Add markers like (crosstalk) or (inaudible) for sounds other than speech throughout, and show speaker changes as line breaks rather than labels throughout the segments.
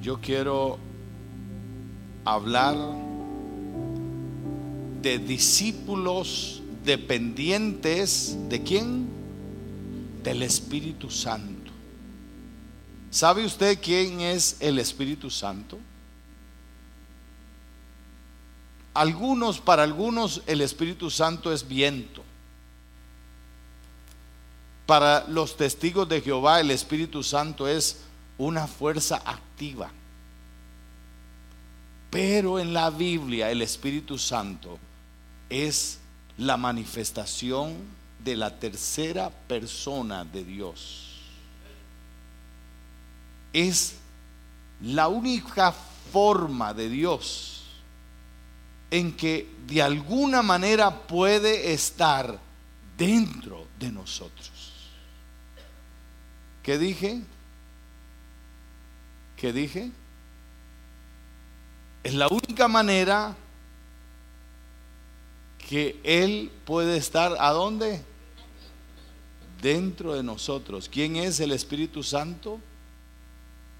yo quiero hablar de discípulos dependientes de quién? Del Espíritu Santo. ¿Sabe usted quién es el Espíritu Santo? Algunos, para algunos, el Espíritu Santo es viento. Para los testigos de Jehová, el Espíritu Santo es una fuerza activa. Pero en la Biblia, el Espíritu Santo es la manifestación de la tercera persona de Dios. Es la única forma de Dios en que de alguna manera puede estar dentro de nosotros. ¿Qué dije? ¿Qué dije? Es la única manera que Él puede estar ¿a dónde? Dentro de nosotros. ¿Quién es el Espíritu Santo?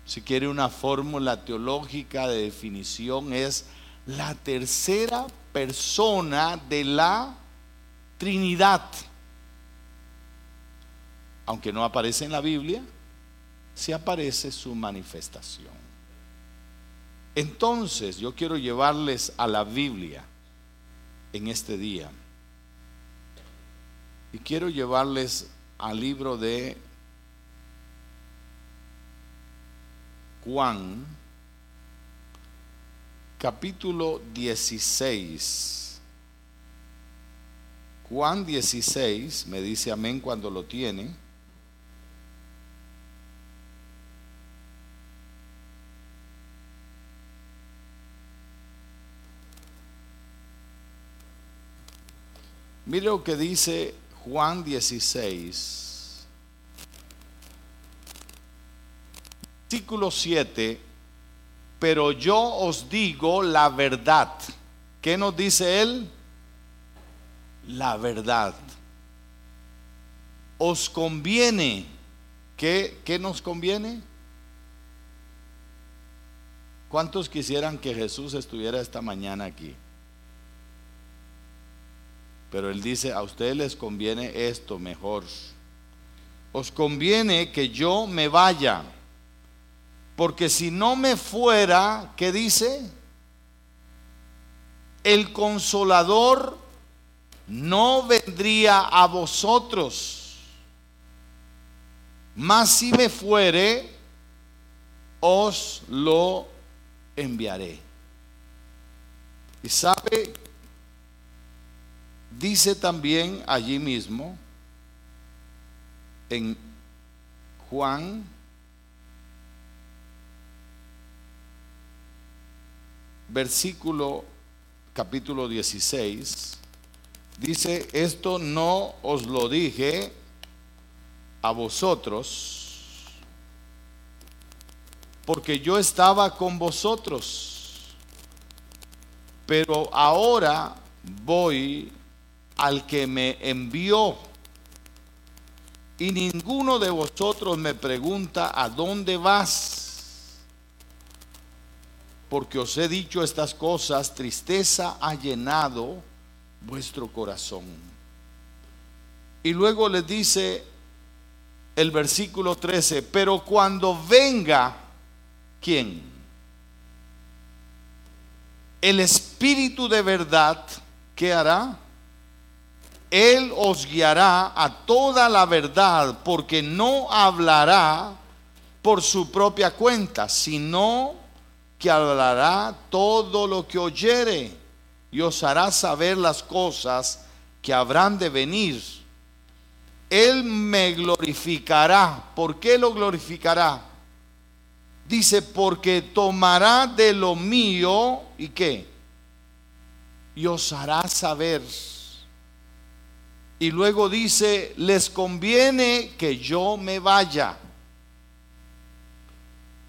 Si quiere una fórmula teológica de definición, es la tercera persona de la Trinidad. Aunque no aparece en la Biblia, sí aparece su manifestación. Entonces yo quiero llevarles a la Biblia en este día. Y quiero llevarles al libro de Juan, capítulo 16. Juan 16, me dice amén cuando lo tiene. Mire lo que dice Juan 16, versículo 7 pero yo os digo la verdad. ¿Qué nos dice él? La verdad. Os conviene. ¿Qué, qué nos conviene? ¿Cuántos quisieran que Jesús estuviera esta mañana aquí? Pero él dice, a ustedes les conviene esto mejor. Os conviene que yo me vaya porque si no me fuera, ¿qué dice? El consolador no vendría a vosotros. Mas si me fuere, os lo enviaré. Y sabe, dice también allí mismo, en Juan versículo capítulo 16, dice, esto no os lo dije a vosotros, porque yo estaba con vosotros, pero ahora voy al que me envió. Y ninguno de vosotros me pregunta, ¿a dónde vas? porque os he dicho estas cosas, tristeza ha llenado vuestro corazón. Y luego le dice el versículo 13, pero cuando venga, ¿quién? El Espíritu de verdad, ¿qué hará? Él os guiará a toda la verdad, porque no hablará por su propia cuenta, sino que hablará todo lo que oyere y os hará saber las cosas que habrán de venir. Él me glorificará. ¿Por qué lo glorificará? Dice, porque tomará de lo mío y qué? Y os hará saber. Y luego dice, les conviene que yo me vaya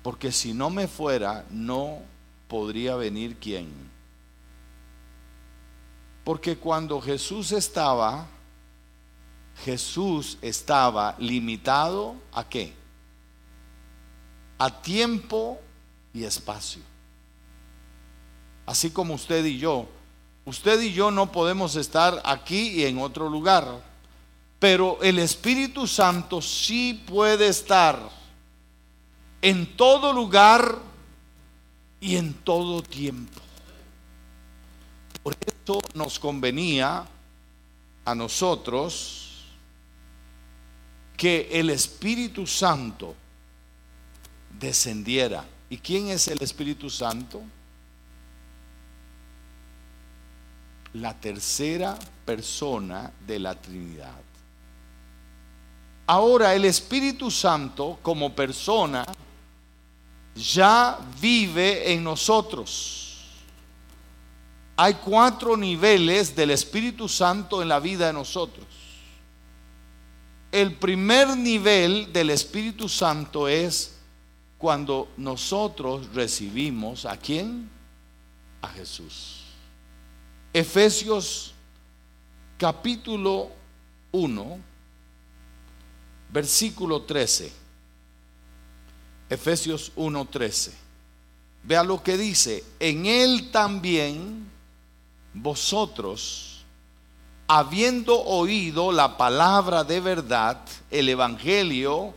porque si no me fuera, no podría venir quién. Porque cuando Jesús estaba, Jesús estaba limitado a qué? a tiempo y espacio. Así como usted y yo. Usted y yo no podemos estar aquí y en otro lugar. Pero el Espíritu Santo sí puede estar en todo lugar y en todo tiempo. Por eso nos convenía a nosotros que el Espíritu Santo descendiera. ¿Y quién es el Espíritu Santo? La tercera persona de la Trinidad. Ahora el Espíritu Santo como persona ya vive en nosotros. Hay cuatro niveles del Espíritu Santo en la vida de nosotros. El primer nivel del Espíritu Santo es cuando nosotros recibimos a quién? A Jesús. Efesios capítulo 1, versículo 13. Efesios 1, 13. Vea lo que dice. En él también vosotros, habiendo oído la palabra de verdad, el Evangelio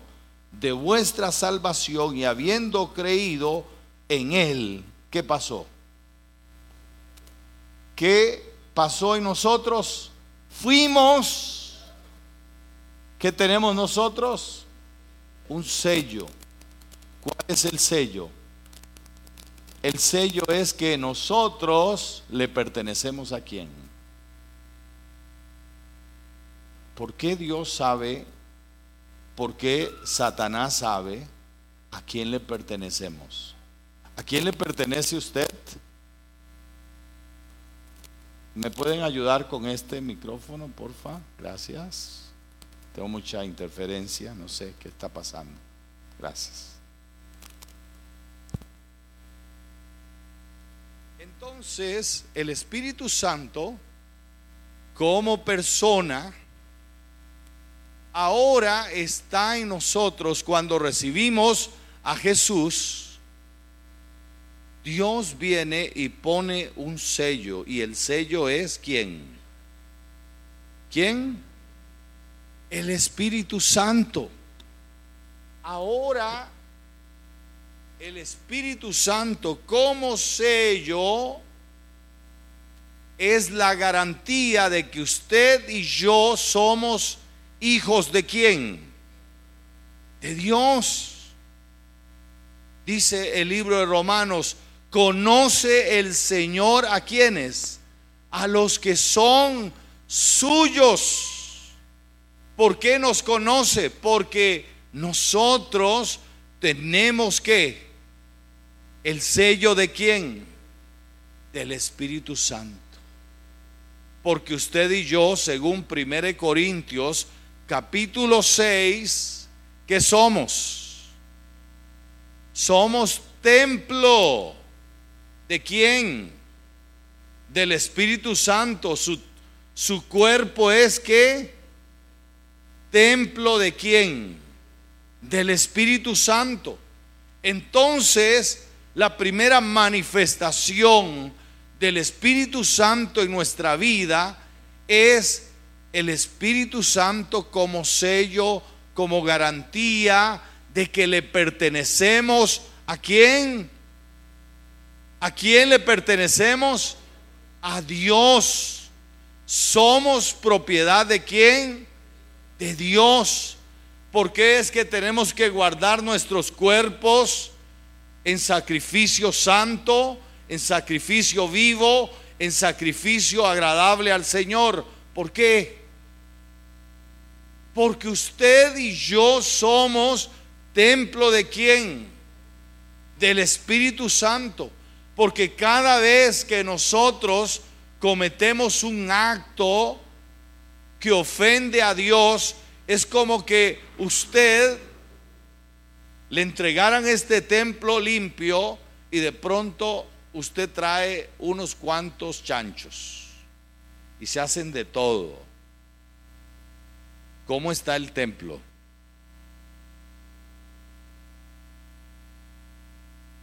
de vuestra salvación y habiendo creído en él, ¿qué pasó? ¿Qué pasó en nosotros? Fuimos, ¿qué tenemos nosotros? Un sello. ¿Cuál es el sello? El sello es que nosotros le pertenecemos a quién. ¿Por qué Dios sabe? ¿Por qué Satanás sabe a quién le pertenecemos? ¿A quién le pertenece usted? ¿Me pueden ayudar con este micrófono, porfa? Gracias. Tengo mucha interferencia, no sé qué está pasando. Gracias. Entonces, el Espíritu Santo, como persona, ahora está en nosotros cuando recibimos a Jesús. Dios viene y pone un sello y el sello es quién? ¿Quién? El Espíritu Santo. Ahora el Espíritu Santo como sello es la garantía de que usted y yo somos hijos de quién? De Dios. Dice el libro de Romanos, conoce el Señor a quienes? A los que son suyos. ¿Por qué nos conoce? Porque nosotros tenemos que ¿El sello de quién? Del Espíritu Santo. Porque usted y yo, según 1 Corintios capítulo 6, ¿qué somos? Somos templo. ¿De quién? Del Espíritu Santo. Su, su cuerpo es que templo de quién? Del Espíritu Santo. Entonces, la primera manifestación del Espíritu Santo en nuestra vida es el Espíritu Santo como sello, como garantía de que le pertenecemos a quién? ¿A quién le pertenecemos? A Dios. Somos propiedad de quién? De Dios. ¿Por qué es que tenemos que guardar nuestros cuerpos? en sacrificio santo, en sacrificio vivo, en sacrificio agradable al Señor. ¿Por qué? Porque usted y yo somos templo de quién? Del Espíritu Santo. Porque cada vez que nosotros cometemos un acto que ofende a Dios, es como que usted le entregaran este templo limpio y de pronto usted trae unos cuantos chanchos y se hacen de todo. ¿Cómo está el templo?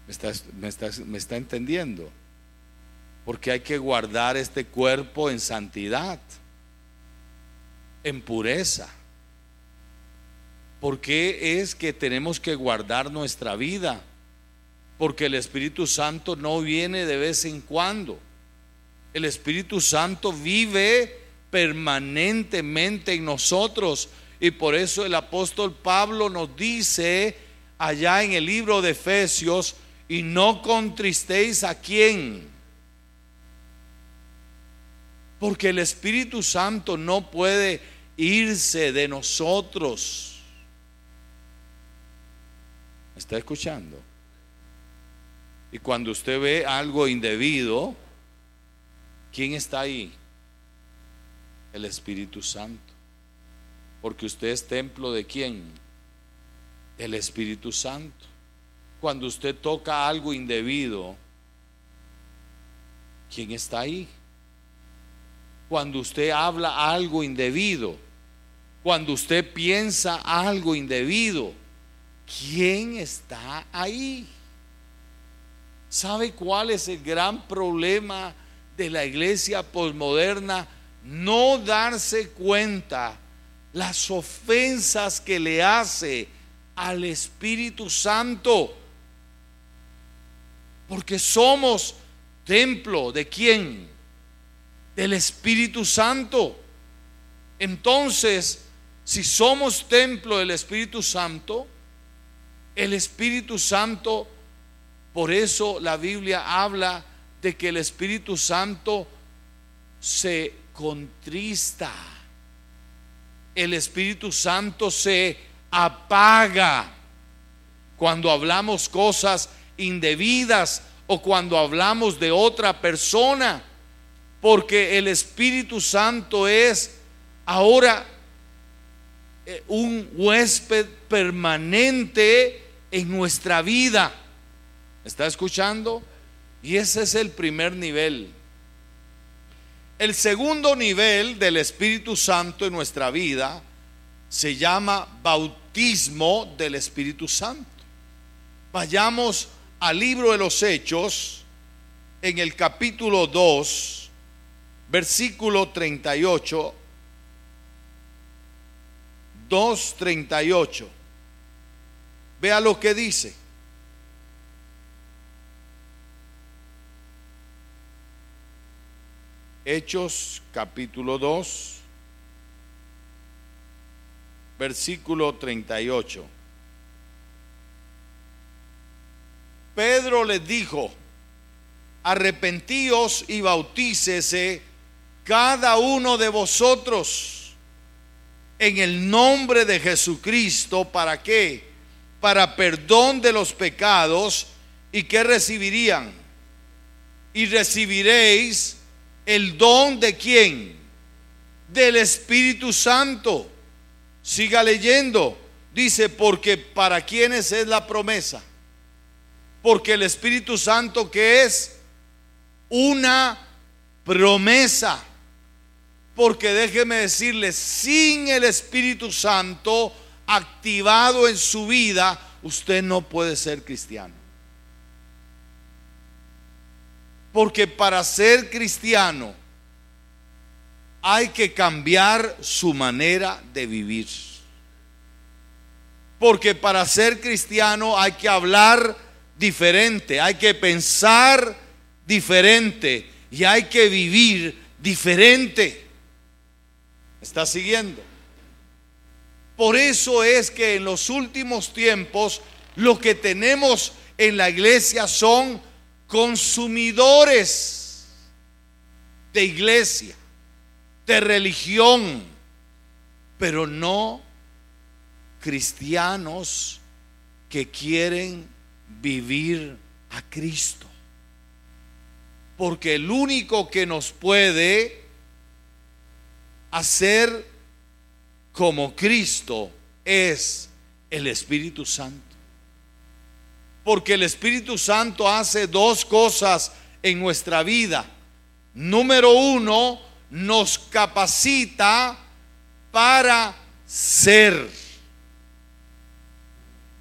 ¿Me está, me está entendiendo? Porque hay que guardar este cuerpo en santidad, en pureza. ¿Por qué es que tenemos que guardar nuestra vida? Porque el Espíritu Santo no viene de vez en cuando. El Espíritu Santo vive permanentemente en nosotros. Y por eso el apóstol Pablo nos dice allá en el libro de Efesios, y no contristéis a quién. Porque el Espíritu Santo no puede irse de nosotros. está escuchando? Y cuando usted ve algo indebido, ¿quién está ahí? El Espíritu Santo. Porque usted es templo de quién? El Espíritu Santo cuando usted toca algo indebido, ¿quién está ahí? Cuando usted habla algo indebido, cuando usted piensa algo indebido, ¿quién está ahí? ¿Sabe cuál es el gran problema de la iglesia posmoderna? No darse cuenta las ofensas que le hace al Espíritu Santo. Porque somos templo de quién? Del Espíritu Santo. Entonces, si somos templo del Espíritu Santo, el Espíritu Santo, por eso la Biblia habla de que el Espíritu Santo se contrista. El Espíritu Santo se apaga cuando hablamos cosas indebidas o cuando hablamos de otra persona, porque el Espíritu Santo es ahora eh, un huésped permanente en nuestra vida. ¿Está escuchando? Y ese es el primer nivel. El segundo nivel del Espíritu Santo en nuestra vida se llama bautismo del Espíritu Santo. Vayamos al libro de los Hechos, en el capítulo 2, versículo 38, 2.38. Vea lo que dice. Hechos capítulo 2, versículo 38. Pedro les dijo, arrepentíos y bautícese cada uno de vosotros en el nombre de Jesucristo. ¿Para qué? Para perdón de los pecados y que recibirían. Y recibiréis el don de quién? Del Espíritu Santo. Siga leyendo. Dice, porque para quienes es la promesa porque el Espíritu Santo que es una promesa. Porque déjeme decirle, sin el Espíritu Santo activado en su vida, usted no puede ser cristiano. Porque para ser cristiano hay que cambiar su manera de vivir. Porque para ser cristiano hay que hablar diferente, hay que pensar diferente y hay que vivir diferente. ¿Está siguiendo? Por eso es que en los últimos tiempos lo que tenemos en la iglesia son consumidores de iglesia, de religión, pero no cristianos que quieren vivir a Cristo. Porque el único que nos puede hacer como Cristo es el Espíritu Santo. Porque el Espíritu Santo hace dos cosas en nuestra vida. Número uno, nos capacita para ser.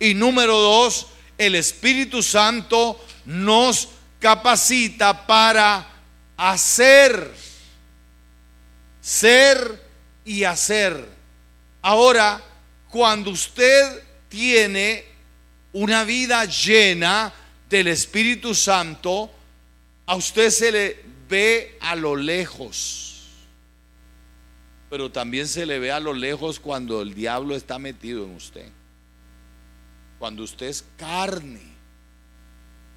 Y número dos, el Espíritu Santo nos capacita para hacer, ser y hacer. Ahora, cuando usted tiene una vida llena del Espíritu Santo, a usted se le ve a lo lejos. Pero también se le ve a lo lejos cuando el diablo está metido en usted. Cuando usted es carne.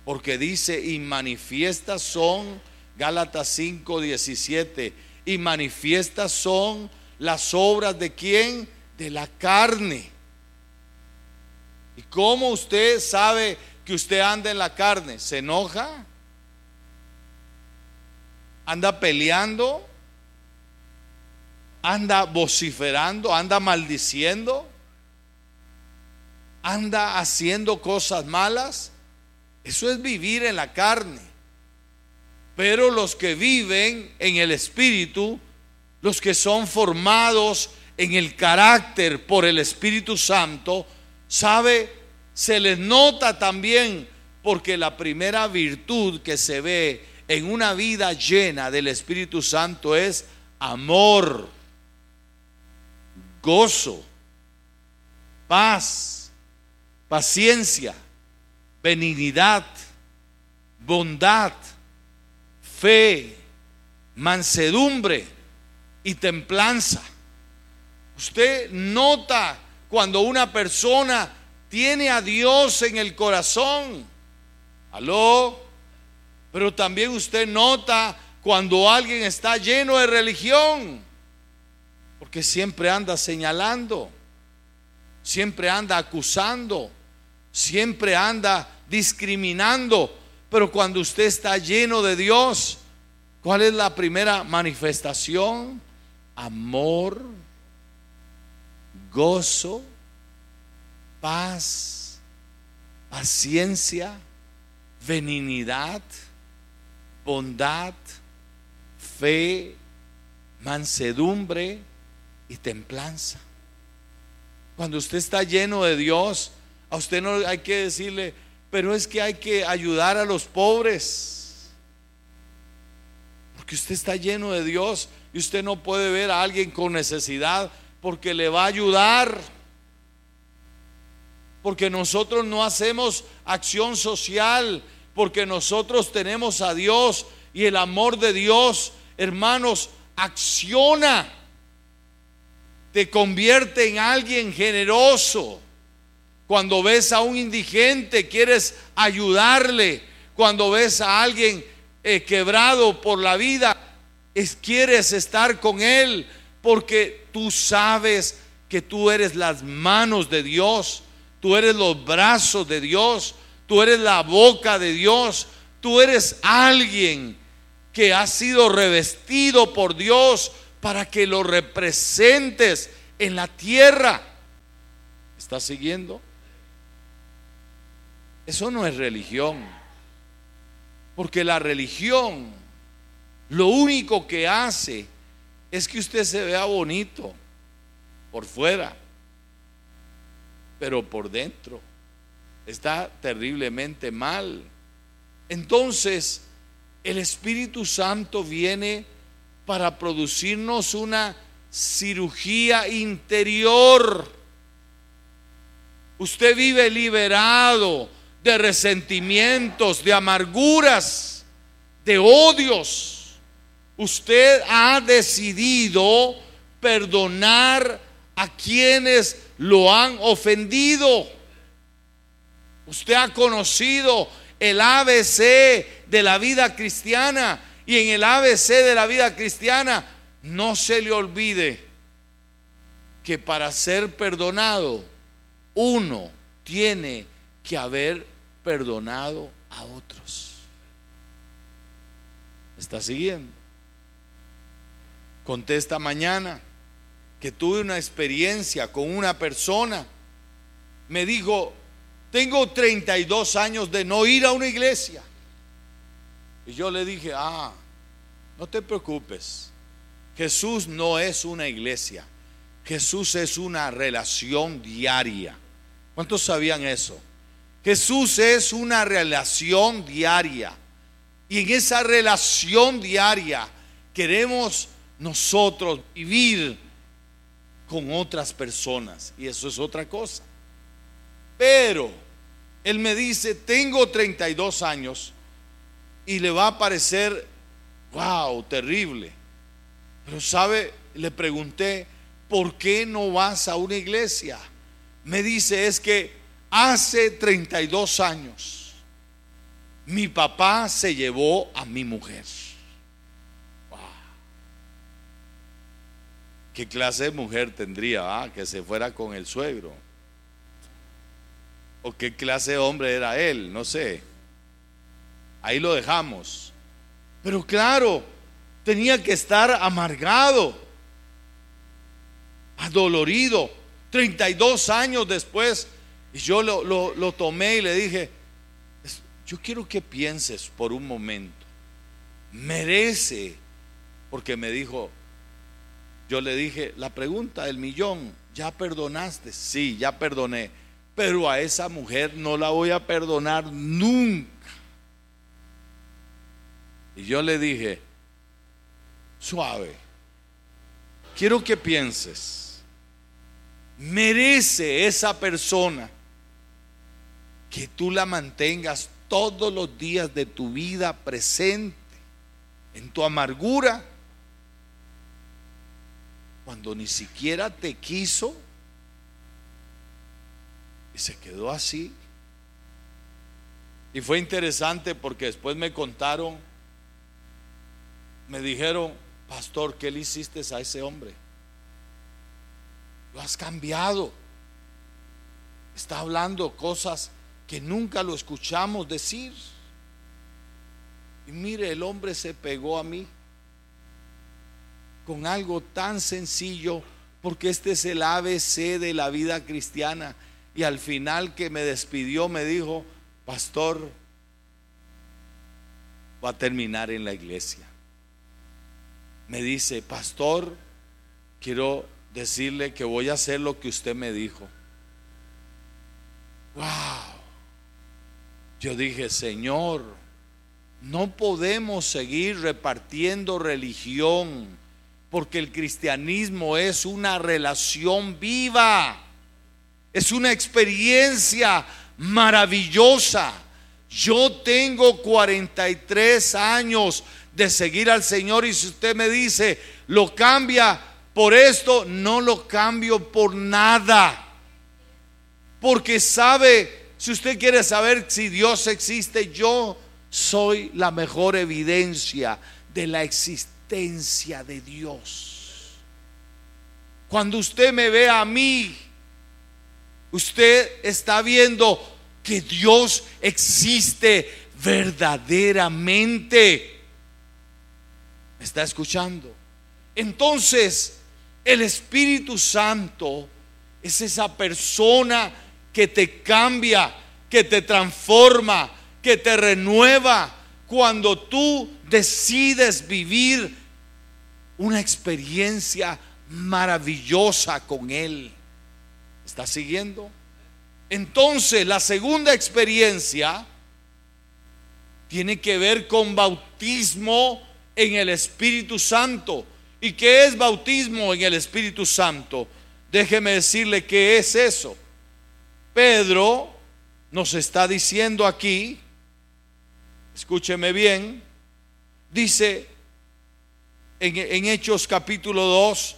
Porque dice, y manifiestas son, Gálatas 5, 17, y manifiestas son las obras de quién? De la carne. ¿Y cómo usted sabe que usted anda en la carne? ¿Se enoja? ¿Anda peleando? ¿Anda vociferando? ¿Anda maldiciendo? ¿Anda haciendo cosas malas? Eso es vivir en la carne. Pero los que viven en el Espíritu, los que son formados en el carácter por el Espíritu Santo, sabe, se les nota también porque la primera virtud que se ve en una vida llena del Espíritu Santo es amor, gozo, paz, paciencia, benignidad, bondad, fe, mansedumbre y templanza. Usted nota cuando una persona tiene a Dios en el corazón. Aló. Pero también usted nota cuando alguien está lleno de religión, porque siempre anda señalando, siempre anda acusando, siempre anda discriminando. Pero cuando usted está lleno de Dios, ¿cuál es la primera manifestación? Amor, gozo, paz, paciencia, benignidad bondad, fe, mansedumbre y templanza. Cuando usted está lleno de Dios, a usted no hay que decirle, pero es que hay que ayudar a los pobres. Porque usted está lleno de Dios y usted no puede ver a alguien con necesidad porque le va a ayudar. Porque nosotros no hacemos acción social porque nosotros tenemos a Dios y el amor de Dios, hermanos, acciona, te convierte en alguien generoso. Cuando ves a un indigente, quieres ayudarle. Cuando ves a alguien eh, quebrado por la vida, quieres estar con él porque tú sabes que tú eres las manos de Dios, tú eres los brazos de Dios, Tú eres la boca de Dios. Tú eres alguien que ha sido revestido por Dios para que lo representes en la tierra. ¿Estás siguiendo? Eso no es religión. Porque la religión lo único que hace es que usted se vea bonito por fuera, pero por dentro está terriblemente mal. Entonces, el Espíritu Santo viene para producirnos una cirugía interior. Usted vive liberado de resentimientos, de amarguras, de odios. Usted ha decidido perdonar a quienes lo han ofendido. Usted ha conocido el ABC de la vida cristiana y en el ABC de la vida cristiana no se le olvide que para ser perdonado uno tiene que haber perdonado a otros. ¿Está siguiendo? Conté esta mañana que tuve una experiencia con una persona. Me dijo, tengo 32 años de no ir a una iglesia. Y yo le dije, ah, no te preocupes. Jesús no es una iglesia. Jesús es una relación diaria. ¿Cuántos sabían eso? Jesús es una relación diaria. Y en esa relación diaria queremos nosotros vivir con otras personas. Y eso es otra cosa. Pero él me dice, tengo 32 años y le va a parecer, wow, terrible. Pero sabe, le pregunté, ¿por qué no vas a una iglesia? Me dice, es que hace 32 años mi papá se llevó a mi mujer. Wow. ¿Qué clase de mujer tendría ah, que se fuera con el suegro? ¿O qué clase de hombre era él? No sé. Ahí lo dejamos. Pero claro, tenía que estar amargado, adolorido. 32 años después, y yo lo, lo tomé y le dije, yo quiero que pienses por un momento, merece, porque me dijo, yo le dije, la pregunta del millón, ¿ya perdonaste? Sí, ya perdoné, pero a esa mujer no la voy a perdonar nunca. Y yo le dije, suave, quiero que pienses, merece esa persona que tú la mantengas todos los días de tu vida presente en tu amargura, cuando ni siquiera te quiso y se quedó así. Y fue interesante porque después me contaron me dijeron, pastor, ¿qué le hiciste a ese hombre? Lo has cambiado. Está hablando cosas que nunca lo escuchamos decir. Y mire, el hombre se pegó a mí con algo tan sencillo, porque este es el ABC de la vida cristiana. Y al final que me despidió me dijo, pastor, va a terminar en la iglesia me dice, pastor, quiero decirle que voy a hacer lo que usted me dijo. Wow. Yo dije, Señor, no podemos seguir repartiendo religión, porque el cristianismo es una relación viva, es una experiencia maravillosa. Yo tengo 43 años de seguir al Señor y si usted me dice, lo cambia por esto, no lo cambio por nada. Porque sabe, si usted quiere saber si Dios existe, yo soy la mejor evidencia de la existencia de Dios. Cuando usted me ve a mí, usted está viendo que Dios existe verdaderamente está escuchando? Entonces, el Espíritu Santo es esa persona que te cambia, que te transforma, que te renueva cuando tú decides vivir una experiencia maravillosa con Él. ¿Está siguiendo? Entonces, la segunda experiencia tiene que ver con bautismo en el Espíritu Santo. ¿Y qué es bautismo en el Espíritu Santo? Déjeme decirle qué es eso. Pedro nos está diciendo aquí, escúcheme bien, dice en, en, Hechos capítulo 2,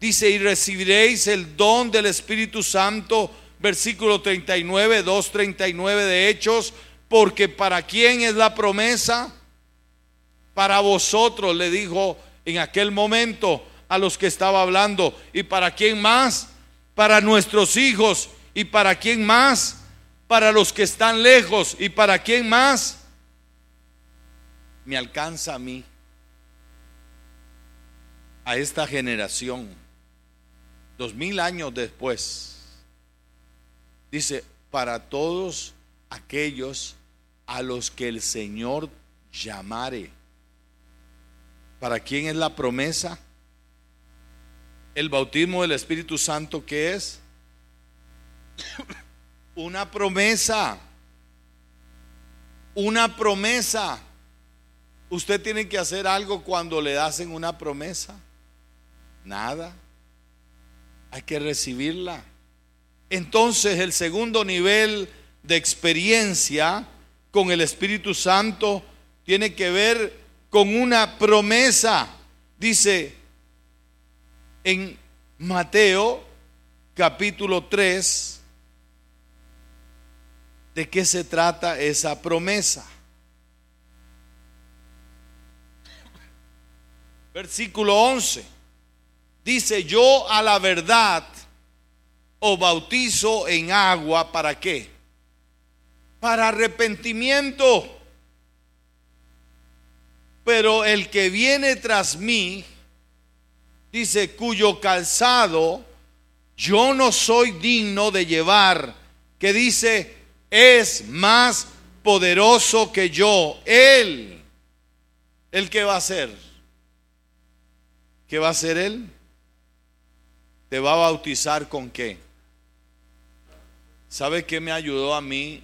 dice, y recibiréis el don del Espíritu Santo, versículo 39, 2.39 de Hechos, porque para quién es la promesa? para vosotros, le dijo en aquel momento a los que estaba hablando. ¿Y para quién más? Para nuestros hijos. ¿Y para quién más? Para los que están lejos. ¿Y para quién más? Me alcanza a mí, a esta generación, dos mil años después. Dice, para todos aquellos a los que el Señor llamare. ¿Para quién es la promesa? El bautismo del Espíritu Santo, ¿qué es? (coughs) Una promesa. una promesa. Usted tiene que hacer algo cuando le hacen una promesa. Nada. Hay que recibirla. Entonces el segundo nivel de experiencia con el Espíritu Santo tiene que ver con una promesa. Dice en Mateo capítulo 3, ¿de qué se trata esa promesa? Versículo 11. Dice, yo a la verdad os bautizo en agua, ¿para qué? Para arrepentimiento. Pero el que viene tras mí, dice, cuyo calzado yo no soy digno de llevar, que dice, es más poderoso que yo. Él, el que va a ser. ¿Qué va a hacer Él? Te va a bautizar con qué? ¿Sabe qué me ayudó a mí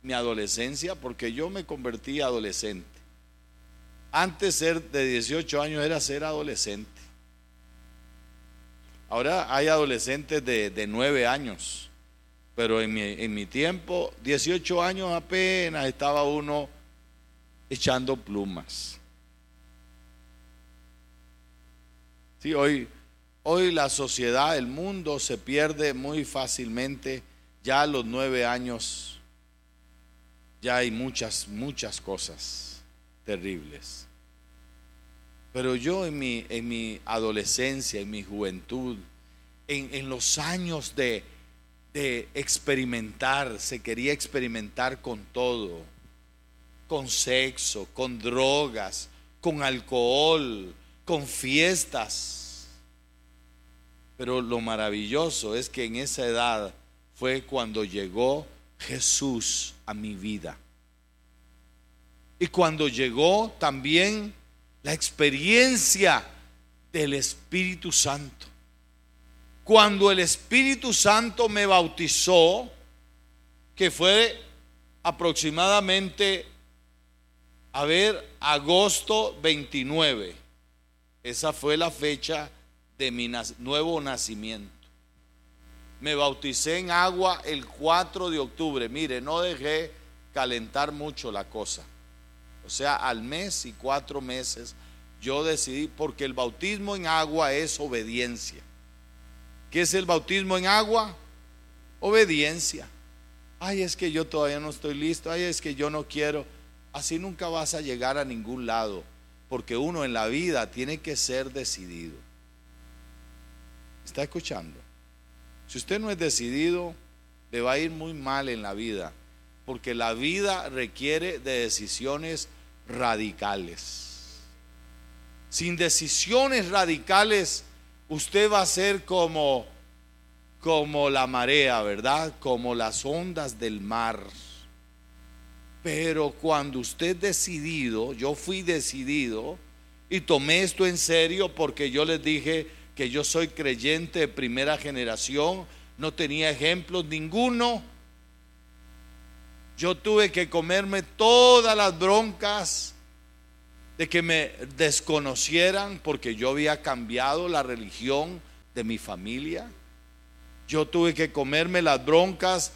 mi adolescencia? Porque yo me convertí adolescente. Antes ser de 18 años era ser adolescente. Ahora hay adolescentes de, de 9 años, pero en mi, en mi tiempo, 18 años apenas estaba uno echando plumas. Sí, hoy, hoy la sociedad, el mundo se pierde muy fácilmente. Ya a los nueve años ya hay muchas, muchas cosas terribles. Pero yo en mi, en mi adolescencia, en mi juventud, en, en los años de, de experimentar, se quería experimentar con todo, con sexo, con drogas, con alcohol, con fiestas. Pero lo maravilloso es que en esa edad fue cuando llegó Jesús a mi vida. Y cuando llegó también la experiencia del Espíritu Santo. Cuando el Espíritu Santo me bautizó, que fue aproximadamente, a ver, agosto 29. Esa fue la fecha de mi nuevo nacimiento. Me bauticé en agua el 4 de octubre. Mire, no dejé calentar mucho la cosa. O sea, al mes y cuatro meses yo decidí, porque el bautismo en agua es obediencia. ¿Qué es el bautismo en agua? Obediencia. Ay, es que yo todavía no estoy listo. Ay, es que yo no quiero. Así nunca vas a llegar a ningún lado porque uno en la vida tiene que ser decidido. ¿Está escuchando? Si usted no es decidido, le va a ir muy mal en la vida, porque la vida requiere de decisiones radicales. Sin decisiones radicales, usted va a ser como como la marea, ¿verdad? Como las ondas del mar. Pero cuando usted decidido, yo fui decidido y tomé esto en serio porque yo les dije que yo soy creyente de primera generación, no tenía ejemplos ninguno. Yo tuve que comerme todas las broncas de que me desconocieran porque yo había cambiado la religión de mi familia. Yo tuve que comerme las broncas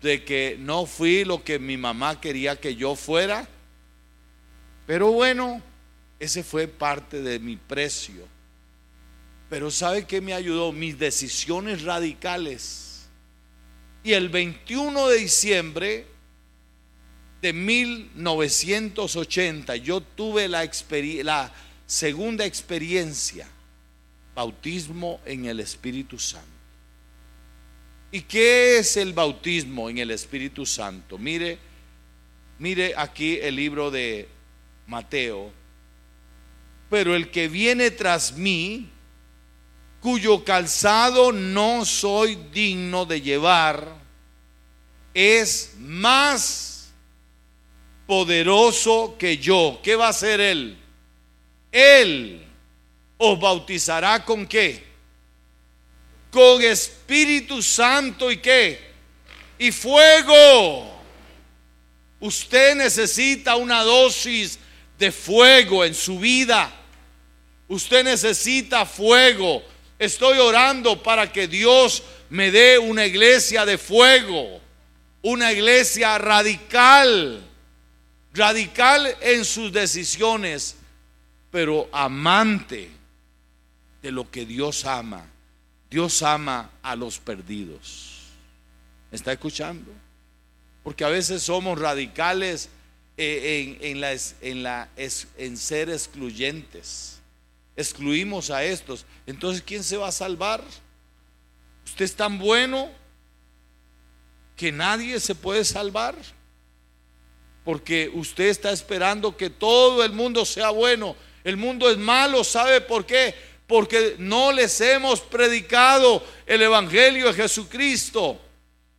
de que no fui lo que mi mamá quería que yo fuera. Pero bueno, ese fue parte de mi precio. Pero ¿sabe qué me ayudó? Mis decisiones radicales. Y el 21 de diciembre de 1980 yo tuve la, segunda experiencia, bautismo en el Espíritu Santo. ¿Y qué es el bautismo en el Espíritu Santo? Mire, mire aquí el libro de Mateo. Pero el que viene tras mí, cuyo calzado no soy digno de llevar, es más poderoso que yo. ¿Qué va a hacer él? Él os bautizará con qué? con Espíritu Santo y qué? Y fuego. Usted necesita una dosis de fuego en su vida. Usted necesita fuego. Estoy orando para que Dios me dé una iglesia de fuego, una iglesia radical, radical en sus decisiones, pero amante de lo que Dios ama. Dios ama a los perdidos. está escuchando? Porque a veces somos radicales eh, en, en ser excluyentes. Excluimos a estos. Entonces, ¿quién se va a salvar? Usted es tan bueno que nadie se puede salvar. Porque usted está esperando que todo el mundo sea bueno. El mundo es malo, ¿sabe por qué? Porque no les hemos predicado el Evangelio de Jesucristo.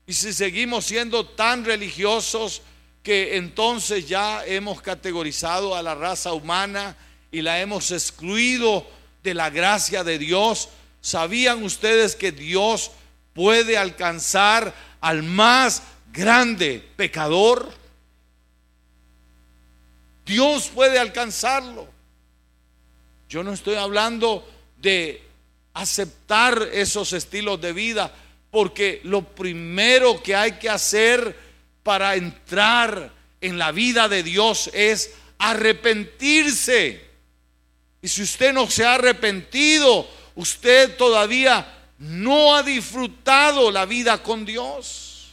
Y si seguimos siendo tan religiosos que entonces ya hemos categorizado a la raza humana y la hemos excluido de la gracia de Dios, ¿sabían ustedes que Dios puede alcanzar al más grande pecador? Dios puede alcanzarlo. Yo no estoy hablando de aceptar esos estilos de vida, porque lo primero que hay que hacer para entrar en la vida de Dios es arrepentirse. Y si usted no se ha arrepentido, usted todavía no ha disfrutado la vida con Dios.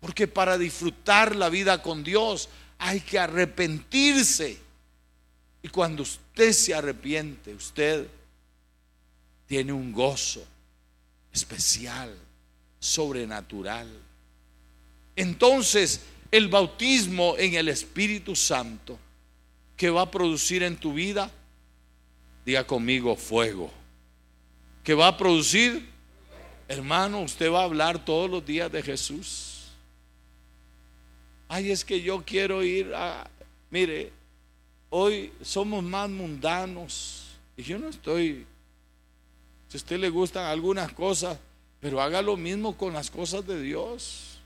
Porque para disfrutar la vida con Dios hay que arrepentirse. Y cuando usted se arrepiente, usted tiene un gozo especial, sobrenatural. Entonces, el bautismo en el Espíritu Santo que va a producir en tu vida, diga conmigo fuego. Que va a producir, hermano, usted va a hablar todos los días de Jesús. Ay, es que yo quiero ir a, mire, hoy somos más mundanos. Y yo no estoy si a usted le gustan algunas cosas, pero haga lo mismo con las cosas de Dios.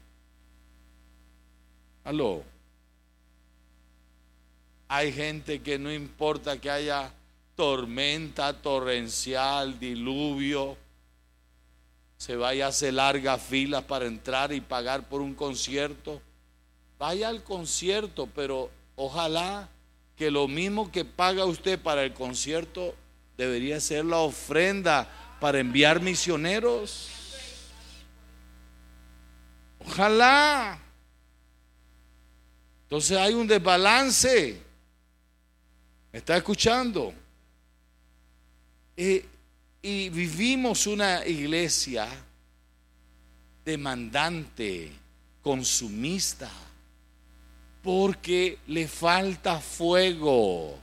Aló. Hay gente que no importa que haya tormenta torrencial, diluvio, se vaya a hacer larga fila para entrar y pagar por un concierto. Vaya al concierto, pero ojalá que lo mismo que paga usted para el concierto debería ser la ofrenda para enviar misioneros. Ojalá. Entonces hay un desbalance. ¿Me está escuchando? Eh, y vivimos una iglesia demandante, consumista, porque le falta fuego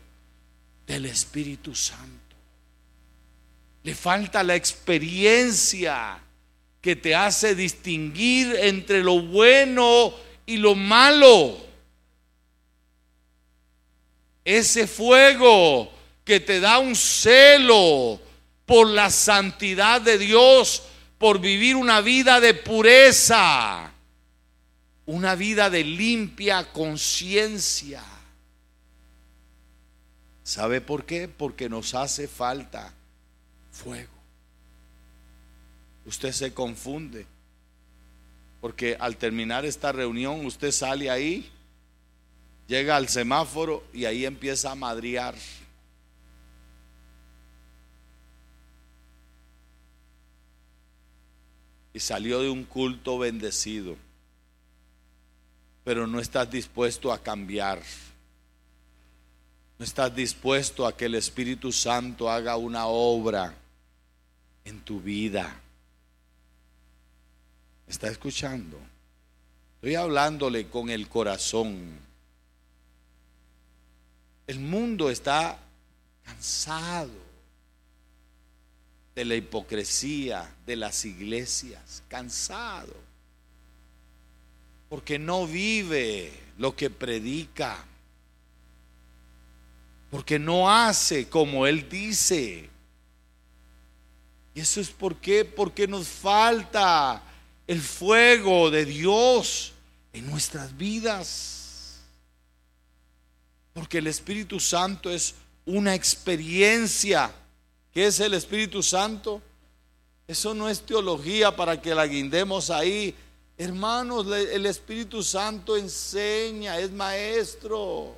del Espíritu Santo. Le falta la experiencia que te hace distinguir entre lo bueno y lo malo. Ese fuego que te da un celo por la santidad de Dios, por vivir una vida de pureza, una vida de limpia conciencia. ¿Sabe por qué? Porque nos hace falta fuego. Usted se confunde. Porque al terminar esta reunión, usted sale ahí, llega al semáforo y ahí empieza a madriar. Y salió de un culto bendecido. Pero no estás dispuesto a cambiar. No estás dispuesto a que el Espíritu Santo haga una obra en tu vida. ¿Está escuchando? Estoy hablándole con el corazón. El mundo está cansado de la hipocresía de las iglesias, cansado, porque no vive lo que predica, porque no hace como él dice. Y eso es por qué, porque nos falta el fuego de Dios en nuestras vidas. Porque el Espíritu Santo es una experiencia. ¿Qué es el Espíritu Santo? Eso no es teología para que la guindemos ahí. Hermanos, el Espíritu Santo enseña, es maestro.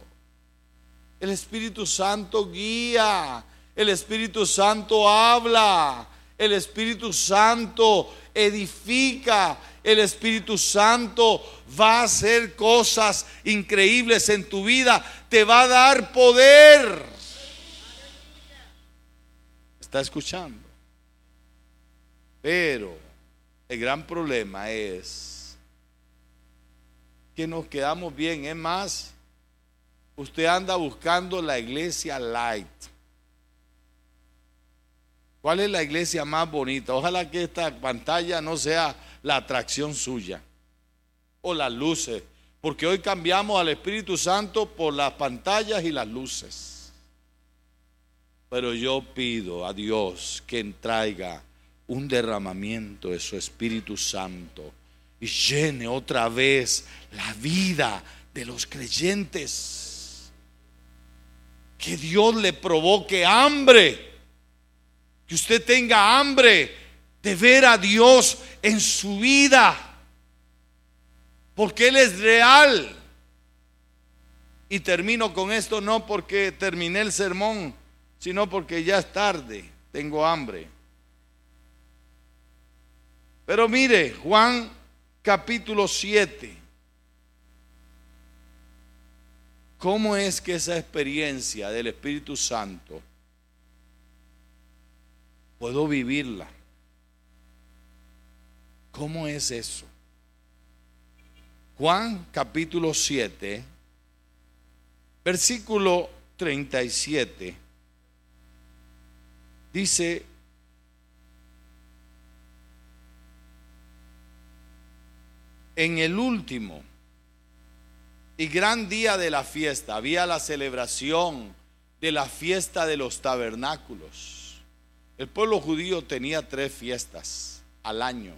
El Espíritu Santo guía. El Espíritu Santo habla. El Espíritu Santo edifica. El Espíritu Santo va a hacer cosas increíbles en tu vida. Te va a dar poder. ¿Está escuchando? Pero el gran problema es que nos quedamos bien. Es más, usted anda buscando la iglesia light. ¿Cuál es la iglesia más bonita? Ojalá que esta pantalla no sea la atracción suya o las luces, porque hoy cambiamos al Espíritu Santo por las pantallas y las luces. Pero yo pido a Dios que traiga un derramamiento de su Espíritu Santo y llene otra vez la vida de los creyentes. Que Dios le provoque hambre que usted tenga hambre de ver a Dios en su vida. Porque Él es real. Y termino con esto no porque terminé el sermón, sino porque ya es tarde, tengo hambre. Pero mire, Juan capítulo 7. ¿Cómo es que esa experiencia del Espíritu Santo puedo vivirla. ¿Cómo es eso? Juan capítulo 7, versículo 37, dice, en el último y gran día de la fiesta, había la celebración de la fiesta de los tabernáculos. El pueblo judío tenía tres fiestas al año.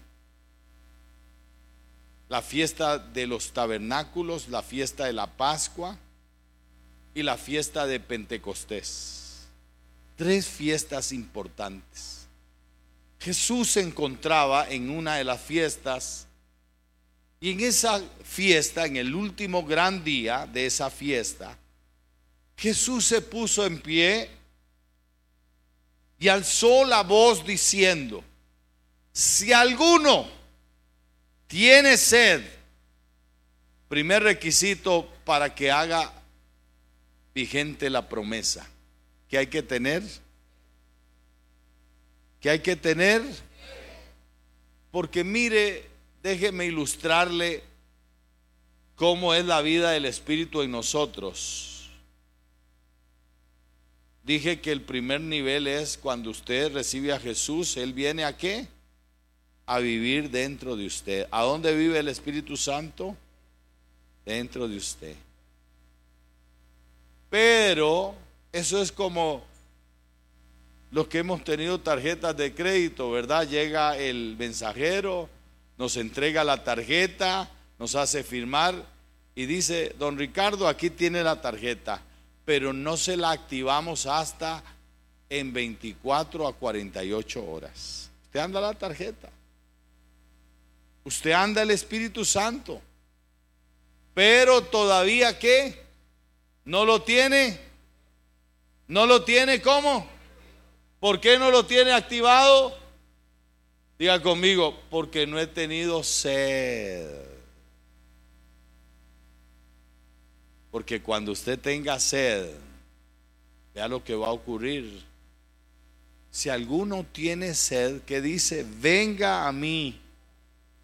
La fiesta de los tabernáculos, la fiesta de la Pascua y la fiesta de Pentecostés. Tres fiestas importantes. Jesús se encontraba en una de las fiestas y en esa fiesta, en el último gran día de esa fiesta, Jesús se puso en pie y alzó la voz diciendo, si alguno tiene sed, primer requisito para que haga vigente la promesa, que hay que tener, que hay que tener, porque mire, déjeme ilustrarle cómo es la vida del Espíritu en nosotros. Dije que el primer nivel es cuando usted recibe a Jesús, Él viene a qué? A vivir dentro de usted. ¿A dónde vive el Espíritu Santo? Dentro de usted. Pero eso es como los que hemos tenido tarjetas de crédito, ¿verdad? Llega el mensajero, nos entrega la tarjeta, nos hace firmar y dice, don Ricardo, aquí tiene la tarjeta pero no se la activamos hasta en 24 a 48 horas. Usted anda la tarjeta. Usted anda el Espíritu Santo. Pero todavía qué? ¿No lo tiene? ¿No lo tiene cómo? ¿Por qué no lo tiene activado? Diga conmigo, porque no he tenido sed. Porque cuando usted tenga sed, vea lo que va a ocurrir. Si alguno tiene sed, que dice, venga a mí.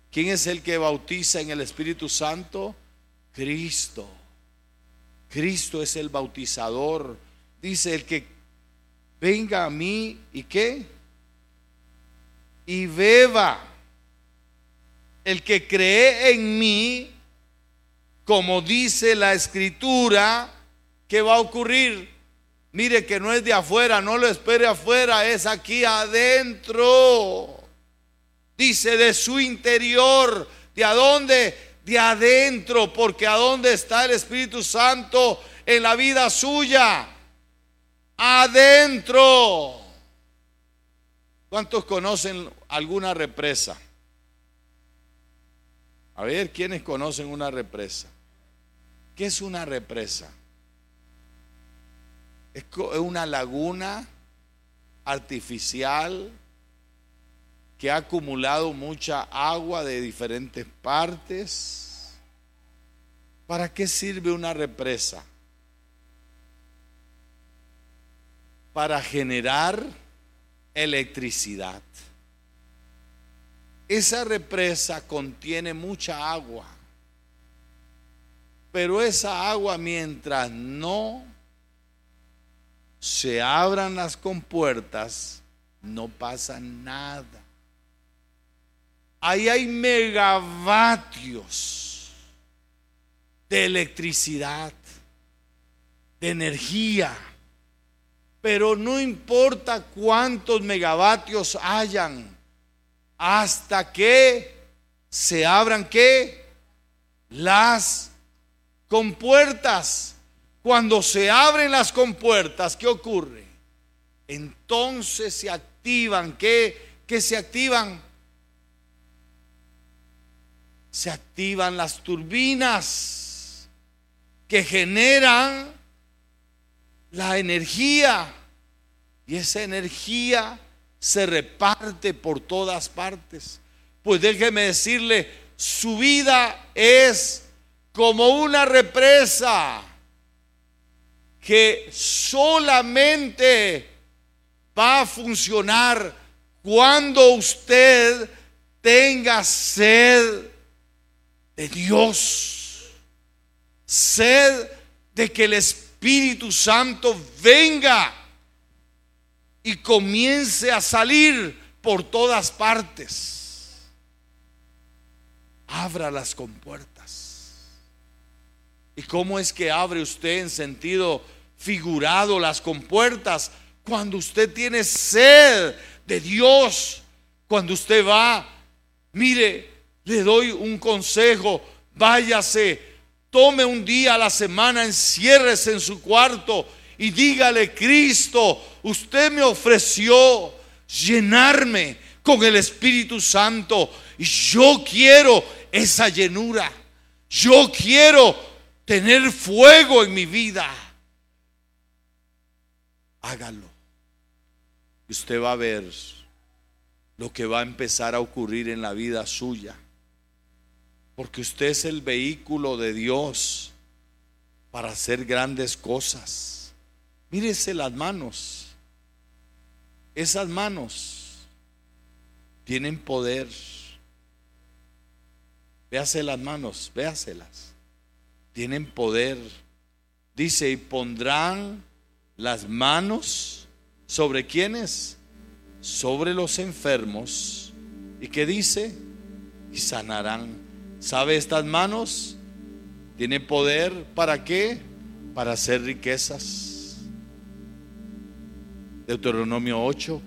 ¿Quién es el que bautiza en el Espíritu Santo? Cristo. Cristo es el bautizador. Dice el que venga a mí y qué? Y beba. El que cree en mí, como dice la escritura, ¿qué va a ocurrir? Mire que no es de afuera, no lo espere afuera, es aquí adentro. Dice de su interior, ¿de a dónde? de adentro, porque ¿a dónde está el Espíritu Santo en la vida suya? Adentro. ¿Cuántos conocen alguna represa? A ver, ¿quiénes conocen una represa? ¿Qué es una represa? Es una laguna artificial que ha acumulado mucha agua de diferentes partes. ¿Para qué sirve una represa? Para generar electricidad. Esa represa contiene mucha agua, pero esa agua mientras no se abran las compuertas, no pasa nada. Ahí hay megavatios de electricidad, de energía, pero no importa cuántos megavatios hayan, hasta que se abran qué? Las compuertas. Cuando se abren las compuertas, ¿qué ocurre? Entonces se activan, ¿qué? ¿Qué se activan? Se activan las turbinas que generan la energía. Y esa energía se reparte por todas partes. Pues déjeme decirle, su vida es como una represa que solamente va a funcionar cuando usted tenga sed de Dios, sed de que el Espíritu Santo venga y comience a salir por todas partes. Abra las compuertas. ¿Y cómo es que abre usted en sentido figurado las compuertas? Cuando usted tiene sed de Dios, cuando usted va, mire, le doy un consejo, váyase, tome un día a la semana, enciérrese en su cuarto y dígale, Cristo, usted me ofreció llenarme con el Espíritu Santo y yo quiero esa llenura. Yo quiero tener fuego en mi vida, hágalo. Usted va a ver lo que va a empezar a ocurrir en la vida suya. Porque usted es el vehículo de Dios para hacer grandes cosas. Mírese las manos. Esas manos tienen poder. Véase las manos, véaselas tienen poder. Dice, y pondrán las manos sobre quienes? Sobre los enfermos. ¿Y qué dice? Y sanarán. ¿Sabe estas manos? Tienen poder para qué? Para hacer riquezas. Deuteronomio 8.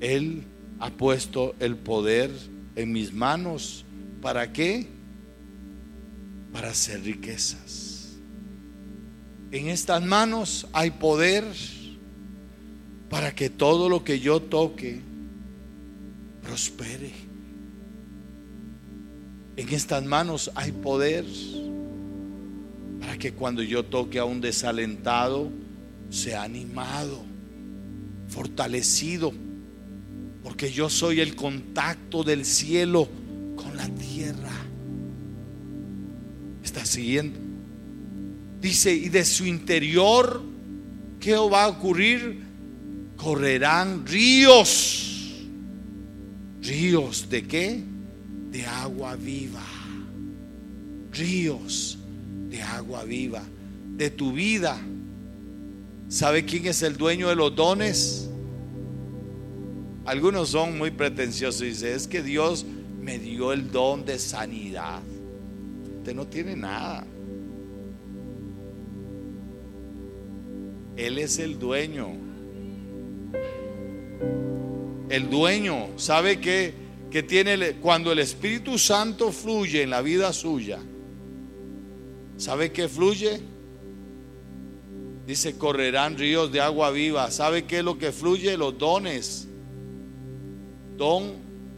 Él ha puesto el poder en mis manos. ¿Para qué? para hacer riquezas. En estas manos hay poder para que todo lo que yo toque prospere. En estas manos hay poder para que cuando yo toque a un desalentado sea animado, fortalecido, porque yo soy el contacto del cielo con la tierra está siguiendo. Dice, y de su interior, ¿qué va a ocurrir? Correrán ríos. ¿Ríos de qué? De agua viva. Ríos de agua viva. De tu vida. ¿Sabe quién es el dueño de los dones? Algunos son muy pretenciosos y dicen, es que Dios me dio el don de sanidad no tiene nada. Él es el dueño. El dueño sabe que que tiene, cuando el Espíritu Santo fluye en la vida suya, ¿sabe qué fluye? Dice, correrán ríos de agua viva. ¿Sabe qué es lo que fluye? Los dones. Don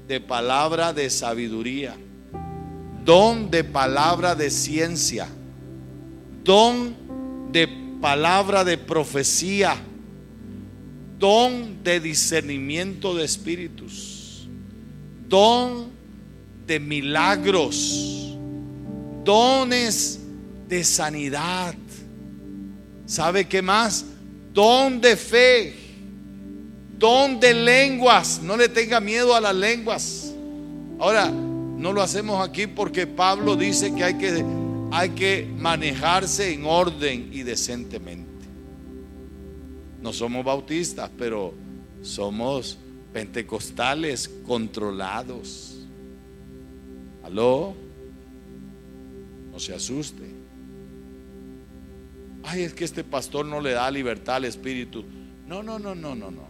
de palabra de sabiduría. Don de palabra de ciencia. Don de palabra de profecía. Don de discernimiento de espíritus. Don de milagros. Dones de sanidad ¿Sabe qué más? Don de fe, don de lenguas. No le tenga miedo a las lenguas. Ahora, no lo hacemos aquí porque Pablo dice que hay que, hay que manejarse en orden y decentemente. No somos bautistas, pero somos pentecostales controlados. ¿Aló? No se asuste ay, es que este pastor no le da libertad al Espíritu. No, no, no, no, no, no.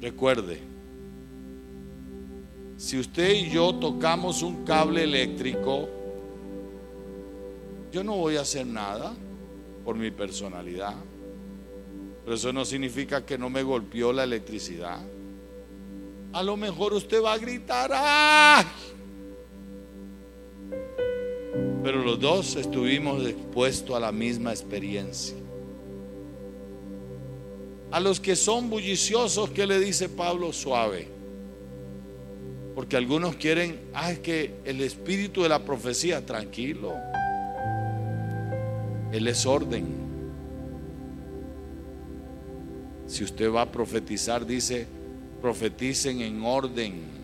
Recuerde, si usted y yo tocamos un cable eléctrico, yo no voy a hacer nada por mi personalidad. Pero eso no significa que no me golpeó la electricidad. A lo mejor usted va a gritar, ¡ay! Pero los dos estuvimos expuestos a la misma experiencia. A los que son bulliciosos, ¿qué le dice Pablo? Suave. Porque algunos quieren, ah, es que el espíritu de la profecía, tranquilo. Él es orden. Si usted va a profetizar, dice, profeticen en orden.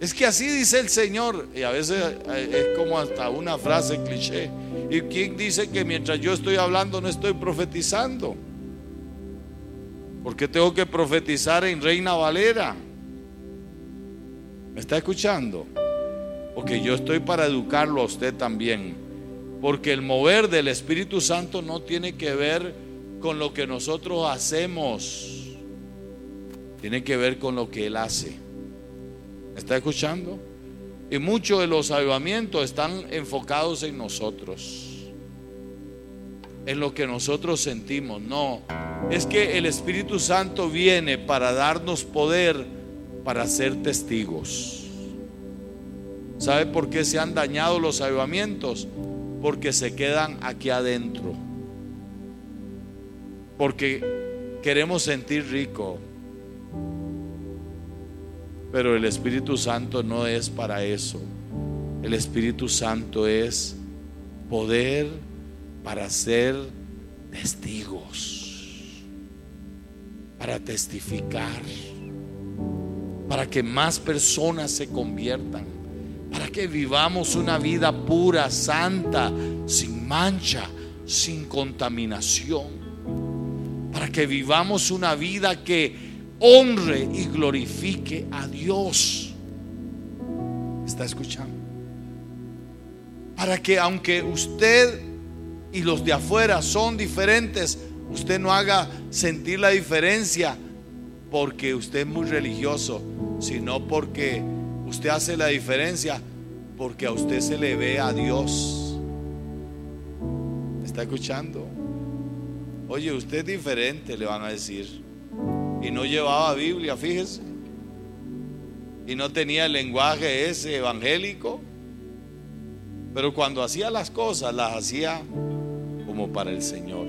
Es que así dice el Señor. Y a veces eh, es como hasta una frase cliché. ¿Y quién dice que mientras yo estoy hablando no estoy profetizando? Porque tengo que profetizar en Reina Valera. ¿Me está escuchando? Porque yo estoy para educarlo a usted también. Porque el mover del Espíritu Santo no tiene que ver con lo que nosotros hacemos. Tiene que ver con lo que Él hace está escuchando? Y muchos de los avivamientos están enfocados en nosotros, en lo que nosotros sentimos. No, es que el Espíritu Santo viene para darnos poder para ser testigos. ¿Sabe por qué se han dañado los avivamientos? Porque se quedan aquí adentro. Porque queremos sentir rico pero el Espíritu Santo no es para eso. El Espíritu Santo es poder para ser testigos, para testificar, para que más personas se conviertan, para que vivamos una vida pura, santa, sin mancha, sin contaminación, que vivamos una vida que honre y glorifique a Dios. ¿Está escuchando? Para que aunque usted y los de afuera son diferentes, usted no haga sentir la diferencia porque usted es muy religioso, sino porque usted hace la diferencia porque a usted se le ve a Dios. ¿Está escuchando? Oye, usted es diferente, le van a decir. Y no llevaba Biblia, fíjese. Y no tenía el lenguaje ese evangélico. Pero cuando hacía las cosas, las hacía como para el Señor.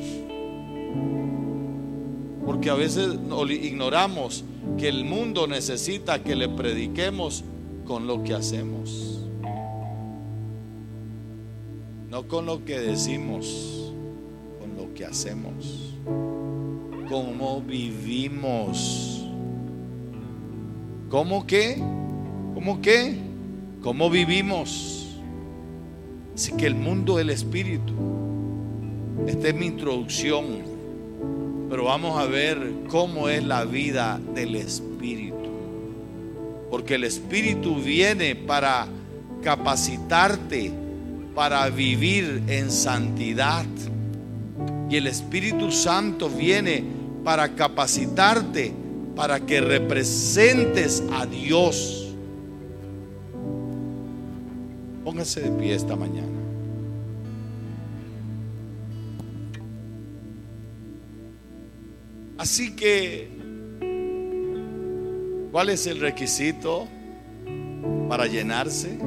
Porque a veces ignoramos que el mundo necesita que le prediquemos con lo que hacemos. No con lo que decimos, que hacemos cómo vivimos. ¿Cómo qué? ¿Cómo qué? ¿Cómo vivimos? Así que el mundo del Espíritu. Esta es mi introducción. Pero vamos a ver cómo es la vida del Espíritu. Porque el Espíritu viene para capacitarte para vivir en santidad. Y el Espíritu Santo viene para capacitarte para que representes a Dios. Póngase de pie esta mañana. Así que, ¿cuál es el requisito para llenarse?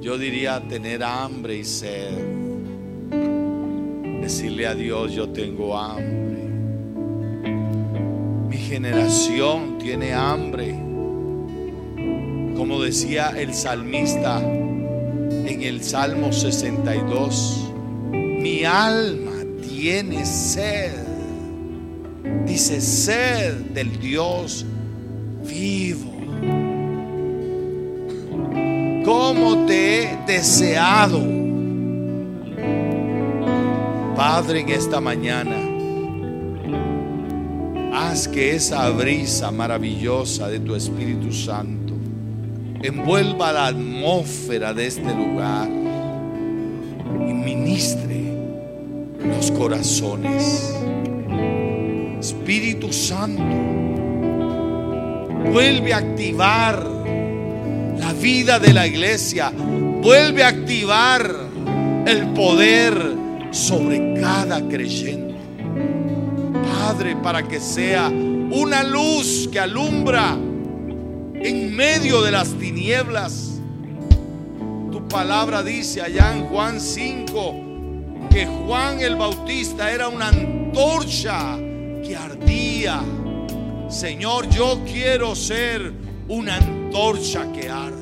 Yo diría tener hambre y sed. Decirle a Dios, yo tengo hambre. Mi generación tiene hambre. Como decía el salmista en el Salmo 62, mi alma tiene sed. Dice sed del Dios vivo. Como te he deseado. Padre, en esta mañana, haz que esa brisa maravillosa de tu Espíritu Santo envuelva la atmósfera de este lugar y ministre los corazones. Espíritu Santo, vuelve a activar la vida de la iglesia, vuelve a activar el poder sobre cada creyente. Padre, para que sea una luz que alumbra en medio de las tinieblas. Tu palabra dice allá en Juan 5 que Juan el Bautista era una antorcha que ardía. Señor, yo quiero ser una antorcha que arde.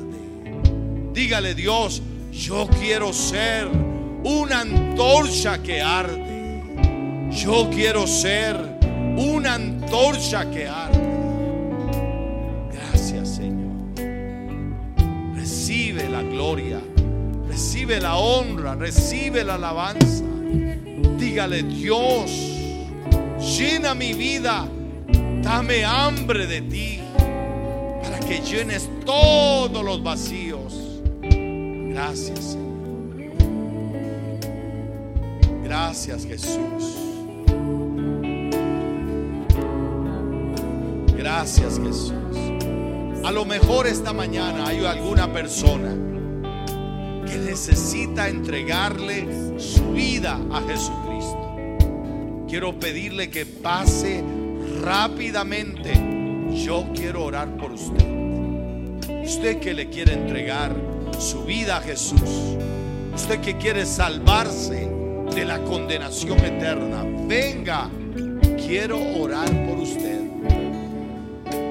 Dígale Dios, yo quiero ser una antorcha que arde. Yo quiero ser una antorcha que arde. Gracias Señor. Recibe la gloria, recibe la honra, recibe la alabanza. Dígale Dios, llena mi vida, dame hambre de ti para que llenes todos los vacíos. Gracias Señor. Gracias Jesús. Gracias Jesús. A lo mejor esta mañana hay alguna persona que necesita entregarle su vida a Jesucristo. Quiero pedirle que pase rápidamente. Yo quiero orar por usted. Usted que le quiere entregar su vida a Jesús. Usted que quiere salvarse de la condenación eterna. Venga, quiero orar por usted.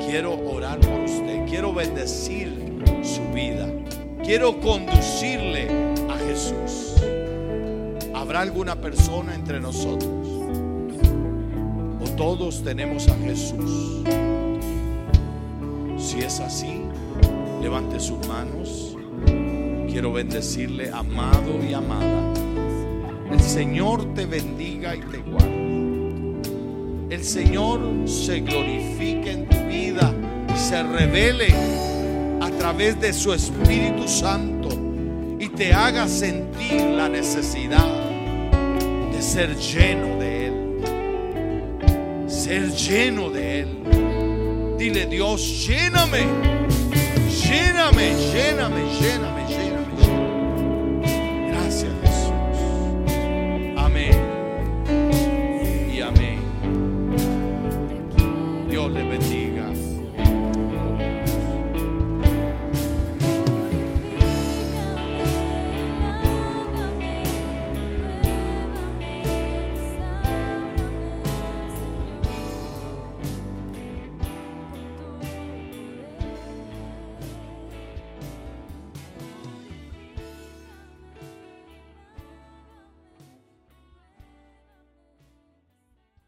Quiero orar por usted. Quiero bendecir su vida. Quiero conducirle a Jesús. ¿Habrá alguna persona entre nosotros? ¿O todos tenemos a Jesús? Si es así, levante sus manos. Quiero bendecirle, amado y amada. El Señor te bendiga y te guarde. El Señor se glorifique en tu vida y se revele a través de su Espíritu Santo y te haga sentir la necesidad de ser lleno de Él. Ser lleno de Él. Dile Dios, lléname, lléname, lléname, lléname.